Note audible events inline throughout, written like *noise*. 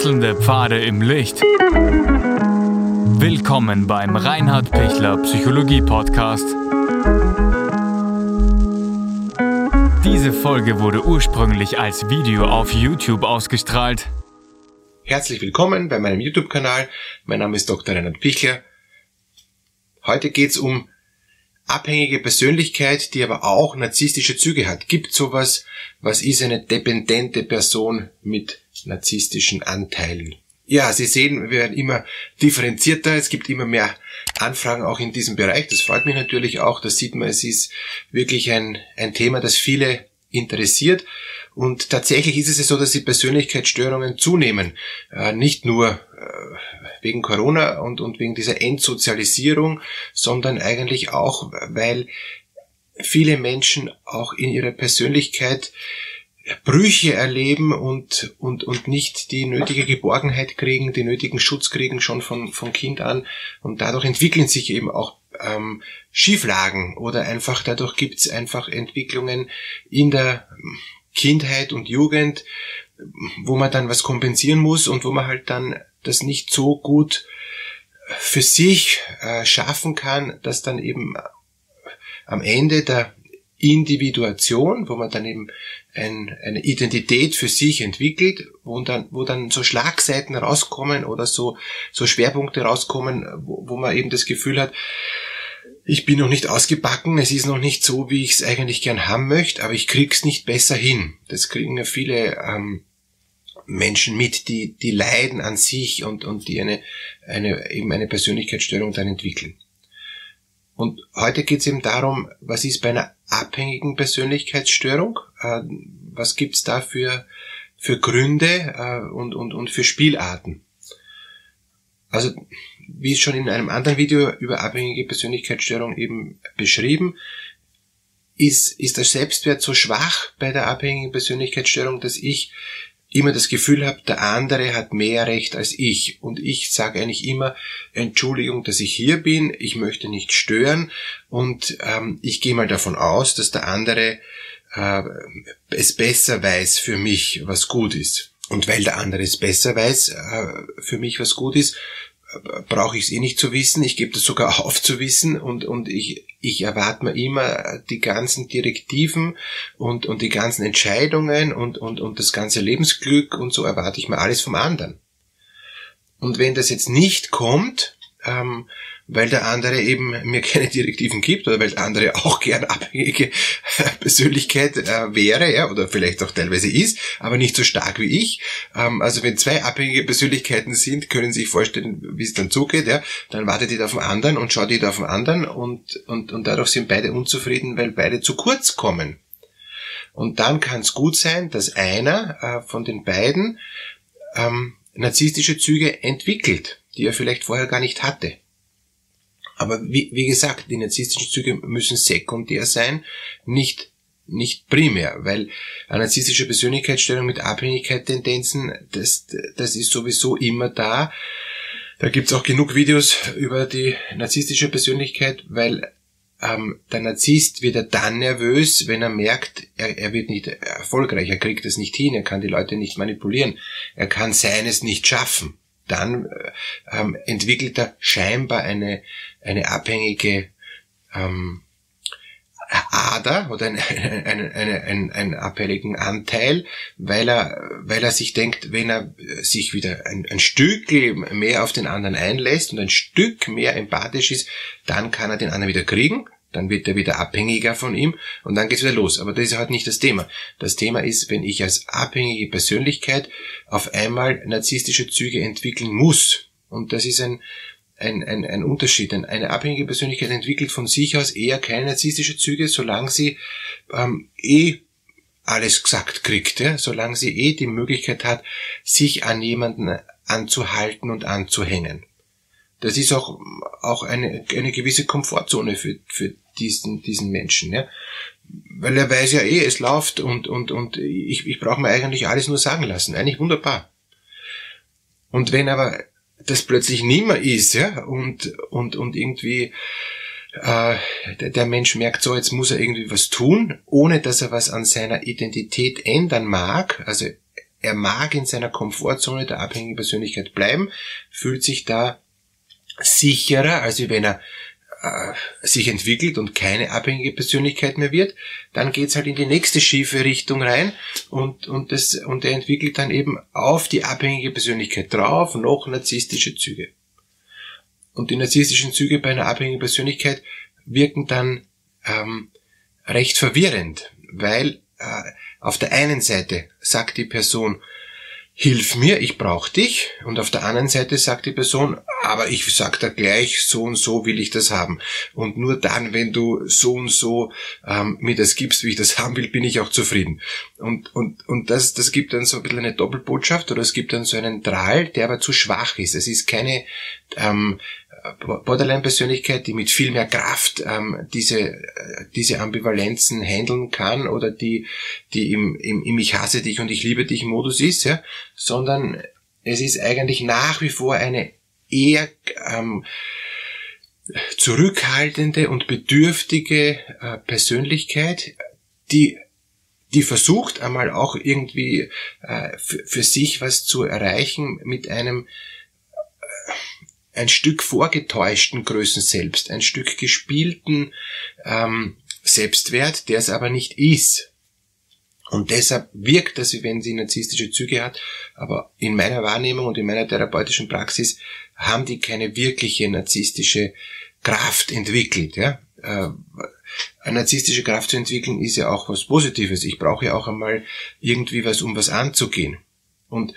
Wechselnde Pfade im Licht. Willkommen beim Reinhard Pichler Psychologie Podcast. Diese Folge wurde ursprünglich als Video auf YouTube ausgestrahlt. Herzlich willkommen bei meinem YouTube-Kanal. Mein Name ist Dr. Reinhard Pichler. Heute geht's um abhängige Persönlichkeit, die aber auch narzisstische Züge hat. Gibt sowas, was ist eine dependente Person mit narzisstischen Anteilen? Ja, Sie sehen, wir werden immer differenzierter. Es gibt immer mehr Anfragen auch in diesem Bereich. Das freut mich natürlich auch. Das sieht man, es ist wirklich ein, ein Thema, das viele interessiert. Und tatsächlich ist es so, dass die Persönlichkeitsstörungen zunehmen. Äh, nicht nur äh, wegen Corona und, und wegen dieser Entsozialisierung, sondern eigentlich auch, weil viele Menschen auch in ihrer Persönlichkeit Brüche erleben und, und, und nicht die nötige Geborgenheit kriegen, die nötigen Schutz kriegen schon von, von Kind an. Und dadurch entwickeln sich eben auch ähm, Schieflagen oder einfach dadurch gibt's einfach Entwicklungen in der Kindheit und Jugend, wo man dann was kompensieren muss und wo man halt dann das nicht so gut für sich äh, schaffen kann, dass dann eben am Ende der Individuation, wo man dann eben ein, eine Identität für sich entwickelt, wo dann, wo dann so Schlagseiten rauskommen oder so, so Schwerpunkte rauskommen, wo, wo man eben das Gefühl hat, ich bin noch nicht ausgebacken, es ist noch nicht so, wie ich es eigentlich gern haben möchte, aber ich krieg's nicht besser hin. Das kriegen ja viele ähm, Menschen mit, die, die leiden an sich und, und die eine, eine, eben eine Persönlichkeitsstörung dann entwickeln. Und heute geht es eben darum, was ist bei einer abhängigen Persönlichkeitsstörung? Äh, was gibt's da für, für Gründe äh, und, und, und für Spielarten? Also, wie schon in einem anderen Video über abhängige Persönlichkeitsstörung eben beschrieben, ist, ist der Selbstwert so schwach bei der abhängigen Persönlichkeitsstörung, dass ich immer das Gefühl habe, der andere hat mehr Recht als ich. Und ich sage eigentlich immer, Entschuldigung, dass ich hier bin, ich möchte nicht stören und ähm, ich gehe mal davon aus, dass der andere äh, es besser weiß für mich, was gut ist. Und weil der andere es besser weiß äh, für mich, was gut ist, brauche ich es eh nicht zu wissen, ich gebe das sogar *laughs* auf zu wissen und, und ich, ich erwarte mir immer die ganzen Direktiven und, und die ganzen Entscheidungen und, und, und das ganze Lebensglück und so erwarte ich mir alles vom anderen. Und wenn das jetzt nicht kommt, ähm, weil der andere eben mir *laughs* keine Direktiven gibt oder weil der andere auch gern abhängige *laughs* Persönlichkeit äh, wäre, ja, oder vielleicht auch teilweise ist, aber nicht so stark wie ich. Ähm, also wenn zwei abhängige Persönlichkeiten sind, können Sie sich vorstellen, wie es dann zugeht, ja, dann wartet jeder auf den anderen und schaut jeder auf den anderen und, und, und dadurch sind beide unzufrieden, weil beide zu kurz kommen. Und dann kann es gut sein, dass einer äh, von den beiden ähm, narzisstische Züge entwickelt, die er vielleicht vorher gar nicht hatte. Aber wie, wie gesagt, die narzisstischen Züge müssen sekundär sein, nicht nicht primär, weil eine narzisstische Persönlichkeitsstörung mit Abhängigkeit-Tendenzen, das, das ist sowieso immer da. Da gibt's auch genug Videos über die narzisstische Persönlichkeit, weil ähm, der Narzisst wird er dann nervös, wenn er merkt, er, er wird nicht erfolgreich, er kriegt es nicht hin, er kann die Leute nicht manipulieren, er kann seines nicht schaffen dann äh, ähm, entwickelt er scheinbar eine, eine abhängige ähm, Ader oder einen, *laughs* einen, einen, einen abhängigen Anteil, weil er, weil er sich denkt, wenn er sich wieder ein, ein Stück mehr auf den anderen einlässt und ein Stück mehr empathisch ist, dann kann er den anderen wieder kriegen dann wird er wieder abhängiger von ihm und dann geht's wieder los. Aber das ist halt nicht das Thema. Das Thema ist, wenn ich als abhängige Persönlichkeit auf einmal narzisstische Züge entwickeln muss. Und das ist ein, ein, ein, ein Unterschied. Eine abhängige Persönlichkeit entwickelt von sich aus eher keine narzisstische Züge, solange sie ähm, eh alles gesagt kriegt, ja? solange sie eh die Möglichkeit hat, sich an jemanden anzuhalten und anzuhängen. Das ist auch, auch eine, eine gewisse Komfortzone für, für diesen, diesen Menschen, ja. Weil er weiß ja eh, es läuft und, und, und ich, ich brauche mir eigentlich alles nur sagen lassen. Eigentlich wunderbar. Und wenn aber das plötzlich nimmer ist, ja, und, und, und irgendwie äh, der, der Mensch merkt so, jetzt muss er irgendwie was tun, ohne dass er was an seiner Identität ändern mag, also er mag in seiner Komfortzone der abhängigen Persönlichkeit bleiben, fühlt sich da sicherer, als wenn er äh, sich entwickelt und keine abhängige Persönlichkeit mehr wird, dann geht's halt in die nächste schiefe Richtung rein und, und, das, und er entwickelt dann eben auf die abhängige Persönlichkeit drauf noch narzisstische Züge. Und die narzisstischen Züge bei einer abhängigen Persönlichkeit wirken dann ähm, recht verwirrend, weil äh, auf der einen Seite sagt die Person, hilf mir, ich brauche dich. Und auf der anderen Seite sagt die Person, aber ich sag da gleich, so und so will ich das haben. Und nur dann, wenn du so und so ähm, mir das gibst, wie ich das *laughs* haben will, bin ich auch zufrieden. Und, und, und das, das gibt dann so ein bisschen eine Doppelbotschaft oder es gibt dann so einen Drahl, der aber zu schwach ist. Es ist keine ähm, Borderline-Persönlichkeit, die mit viel mehr Kraft ähm, diese, äh, diese Ambivalenzen handeln kann oder die, die im, im, im Ich hasse dich und ich liebe dich Modus ist, ja, sondern es ist eigentlich nach wie vor eine eher ähm, zurückhaltende und bedürftige äh, Persönlichkeit, die die versucht einmal auch irgendwie äh, für, für sich was zu erreichen mit einem ein Stück vorgetäuschten Größen selbst, ein Stück gespielten ähm, Selbstwert, der es aber nicht ist. Und deshalb wirkt das, wie wenn sie narzisstische Züge hat, aber in meiner Wahrnehmung und in meiner therapeutischen Praxis haben die keine wirkliche narzisstische Kraft entwickelt. Ja? Äh, eine narzisstische Kraft zu entwickeln ist ja auch was Positives. Ich brauche ja auch einmal irgendwie was, um was anzugehen. Und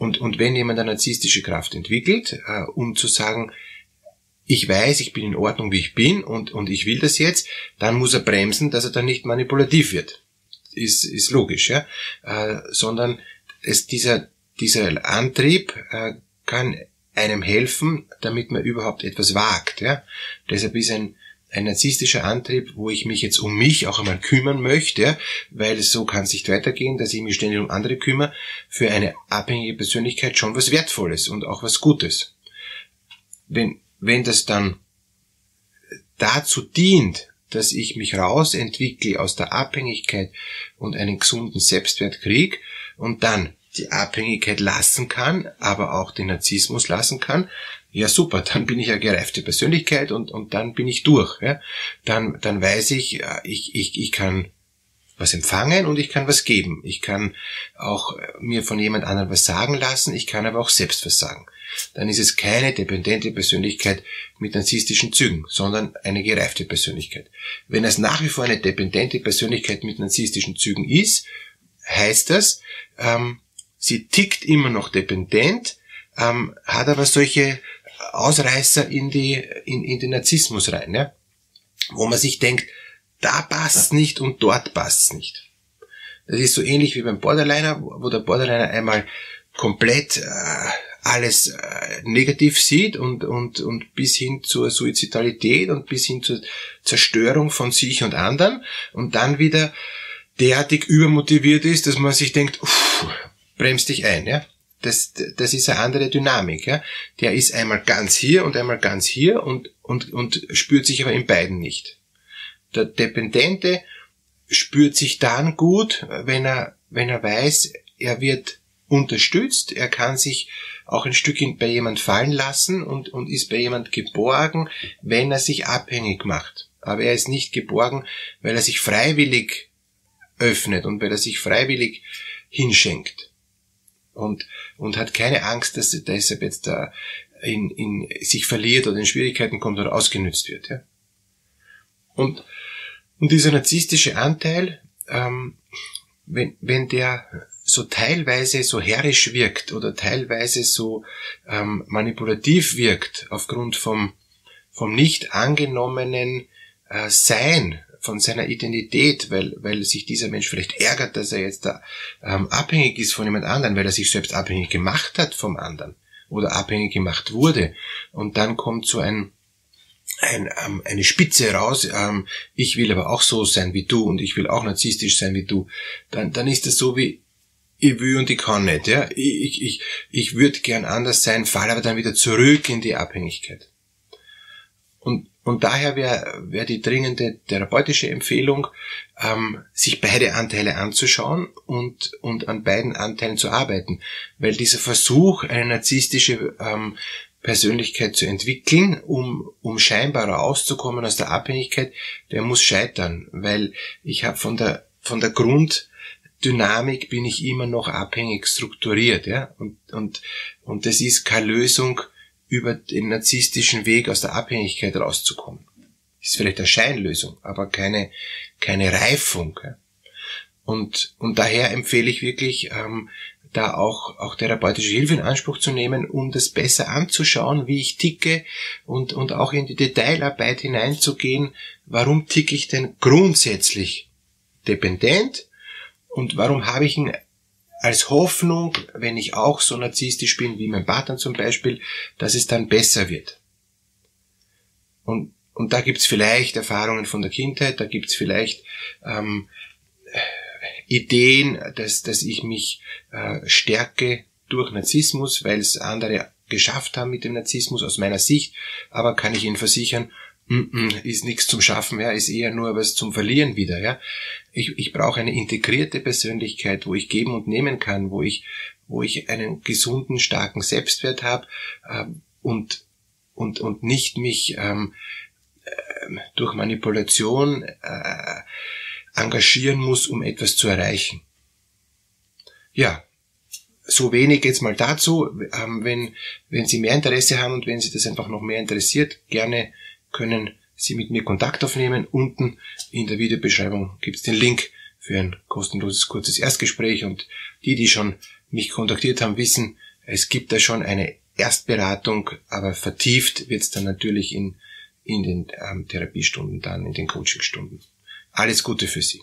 und, und wenn jemand eine narzisstische Kraft entwickelt, äh, um zu sagen, ich weiß, ich bin in Ordnung, wie ich bin und, und ich will das jetzt, dann muss er bremsen, dass er dann nicht manipulativ wird. Ist, ist logisch, ja. Äh, sondern es, dieser, dieser Antrieb äh, kann einem helfen, damit man überhaupt etwas wagt. Ja? Deshalb ist ein, ein narzisstischer Antrieb, wo ich mich jetzt um mich auch einmal kümmern möchte, weil so kann es nicht weitergehen, dass ich mich ständig um andere kümmere, für eine abhängige Persönlichkeit schon was Wertvolles und auch was Gutes. Wenn, wenn das dann dazu dient, dass ich mich rausentwickle aus der Abhängigkeit und einen gesunden Selbstwert krieg und dann die Abhängigkeit lassen kann, aber auch den Narzissmus lassen kann, ja super, dann bin ich eine gereifte Persönlichkeit und, und dann bin ich durch. Ja? Dann, dann weiß ich, äh, ich, ich, ich kann was empfangen und ich kann was geben. Ich kann auch äh, mir von jemand anderem was sagen lassen, ich kann aber auch selbst was sagen. Dann ist es keine dependente Persönlichkeit mit narzisstischen Zügen, sondern eine gereifte Persönlichkeit. Wenn es nach wie vor eine dependente Persönlichkeit mit narzisstischen Zügen ist, heißt das, ähm, sie tickt immer noch dependent, ähm, hat aber solche Ausreißer in die, in, in den Narzissmus rein, ja? wo man sich denkt, da passt's nicht und dort passt's nicht. Das ist so ähnlich wie beim Borderliner, wo der Borderliner einmal komplett äh, alles äh, negativ sieht und, und, und bis hin zur Suizidalität und bis hin zur Zerstörung von sich und anderen und dann wieder derartig übermotiviert ist, dass man sich denkt, uff, bremst dich ein, ja das, das ist eine andere Dynamik. Ja? Der ist einmal ganz hier und einmal ganz hier und, und, und spürt sich aber in beiden nicht. Der Dependente spürt sich dann gut, wenn er, wenn er weiß, er wird unterstützt, er kann sich auch ein Stück bei jemand fallen lassen und, und ist bei jemand geborgen, wenn er sich abhängig macht. Aber er ist nicht geborgen, weil er sich freiwillig öffnet und weil er sich freiwillig hinschenkt und, und hat keine Angst, dass er deshalb jetzt da in, in sich verliert oder in Schwierigkeiten kommt oder ausgenützt wird. Ja? Und, und dieser narzisstische Anteil, ähm, wenn, wenn der so teilweise so herrisch wirkt oder teilweise so ähm, manipulativ wirkt aufgrund vom, vom nicht angenommenen äh, Sein von seiner Identität, weil, weil sich dieser Mensch vielleicht ärgert, dass er jetzt da ähm, abhängig ist von jemand anderen, weil er sich selbst abhängig gemacht hat vom anderen oder abhängig gemacht wurde. Und dann kommt so ein, ein, ähm, eine Spitze raus, ähm, ich will aber auch so sein wie du und ich will auch narzisstisch sein wie du, dann, dann ist das so wie, ich will und ich kann nicht, ja. Ich, ich, ich, ich würde gern anders sein, fall aber dann wieder zurück in die Abhängigkeit. Und Und daher wäre wär die dringende therapeutische Empfehlung, ähm, sich beide Anteile anzuschauen und, und an beiden Anteilen zu arbeiten. Weil dieser Versuch, eine narzisstische ähm, Persönlichkeit zu entwickeln, um, um scheinbar rauszukommen aus der Abhängigkeit, der muss scheitern. Weil ich habe von der, von der Grunddynamik bin ich immer noch abhängig strukturiert. Ja? Und, und, und das ist keine Lösung, über den narzisstischen Weg aus der Abhängigkeit rauszukommen. Ist vielleicht eine Scheinlösung, aber keine, keine Reifung. Und, und daher empfehle ich wirklich, ähm, da auch, auch therapeutische Hilfe in Anspruch zu nehmen, um das besser anzuschauen, wie ich ticke und, und auch in die Detailarbeit hineinzugehen, warum ticke ich denn grundsätzlich dependent und warum habe ich ein als Hoffnung, wenn ich auch so narzisstisch bin wie mein Partner zum Beispiel, dass es dann besser wird. Und, und da gibt's vielleicht Erfahrungen von der Kindheit, da gibt's vielleicht ähm, Ideen, dass, dass ich mich äh, stärke durch Narzissmus, weil es andere geschafft haben mit dem Narzissmus aus meiner Sicht, aber kann ich Ihnen versichern, ist nichts zum Schaffen, ja, ist eher nur was zum Verlieren wieder, ja. Ich, ich brauche eine integrierte Persönlichkeit, wo ich geben und nehmen kann, wo ich, wo ich einen gesunden, starken Selbstwert habe ähm, und, und, und nicht mich ähm, äh, durch Manipulation äh, engagieren muss, um etwas zu erreichen. Ja, so wenig jetzt mal dazu. Ähm, wenn, wenn Sie mehr Interesse haben und wenn Sie das einfach noch mehr interessiert, gerne können Sie mit mir Kontakt aufnehmen. Unten in der Videobeschreibung gibt es den Link für ein kostenloses kurzes Erstgespräch und die, die schon mich kontaktiert haben, wissen, es gibt da schon eine Erstberatung, aber vertieft wird es dann natürlich in, in den ähm, Therapiestunden, dann in den Coachingstunden. Alles Gute für Sie.